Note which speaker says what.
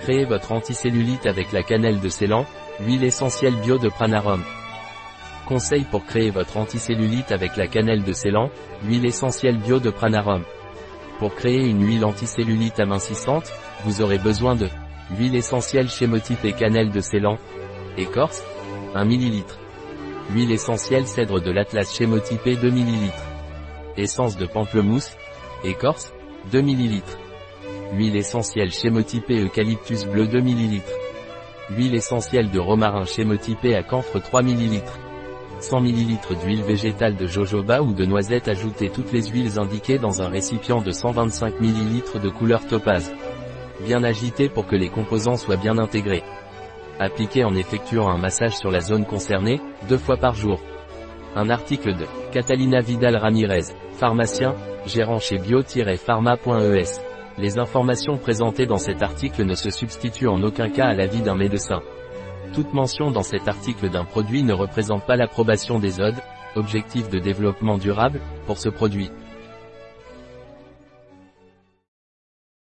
Speaker 1: Créez votre anticellulite avec la cannelle de Ceylan, huile essentielle bio de Pranarum. Conseil pour créer votre anticellulite avec la cannelle de Ceylan, huile essentielle bio de Pranarum. Pour créer une huile anticellulite amincissante, vous aurez besoin de Huile essentielle et cannelle de Ceylan. Écorce 1 ml. Huile essentielle cèdre de l'Atlas chémotypé 2 ml. Essence de pamplemousse. Écorce 2 ml. Huile essentielle chémotypée eucalyptus bleu 2 ml. Huile essentielle de romarin chémotypée à camphre 3 ml. 100 ml d'huile végétale de jojoba ou de noisette Ajoutez toutes les huiles indiquées dans un récipient de 125 ml de couleur topaze bien agité pour que les composants soient bien intégrés. Appliquez en effectuant un massage sur la zone concernée, deux fois par jour. Un article de Catalina Vidal Ramirez, pharmacien, gérant chez bio-pharma.es. Les informations présentées dans cet article ne se substituent en aucun cas à l'avis d'un médecin. Toute mention dans cet article d'un produit ne représente pas l'approbation des ODE, objectifs de développement durable, pour ce produit.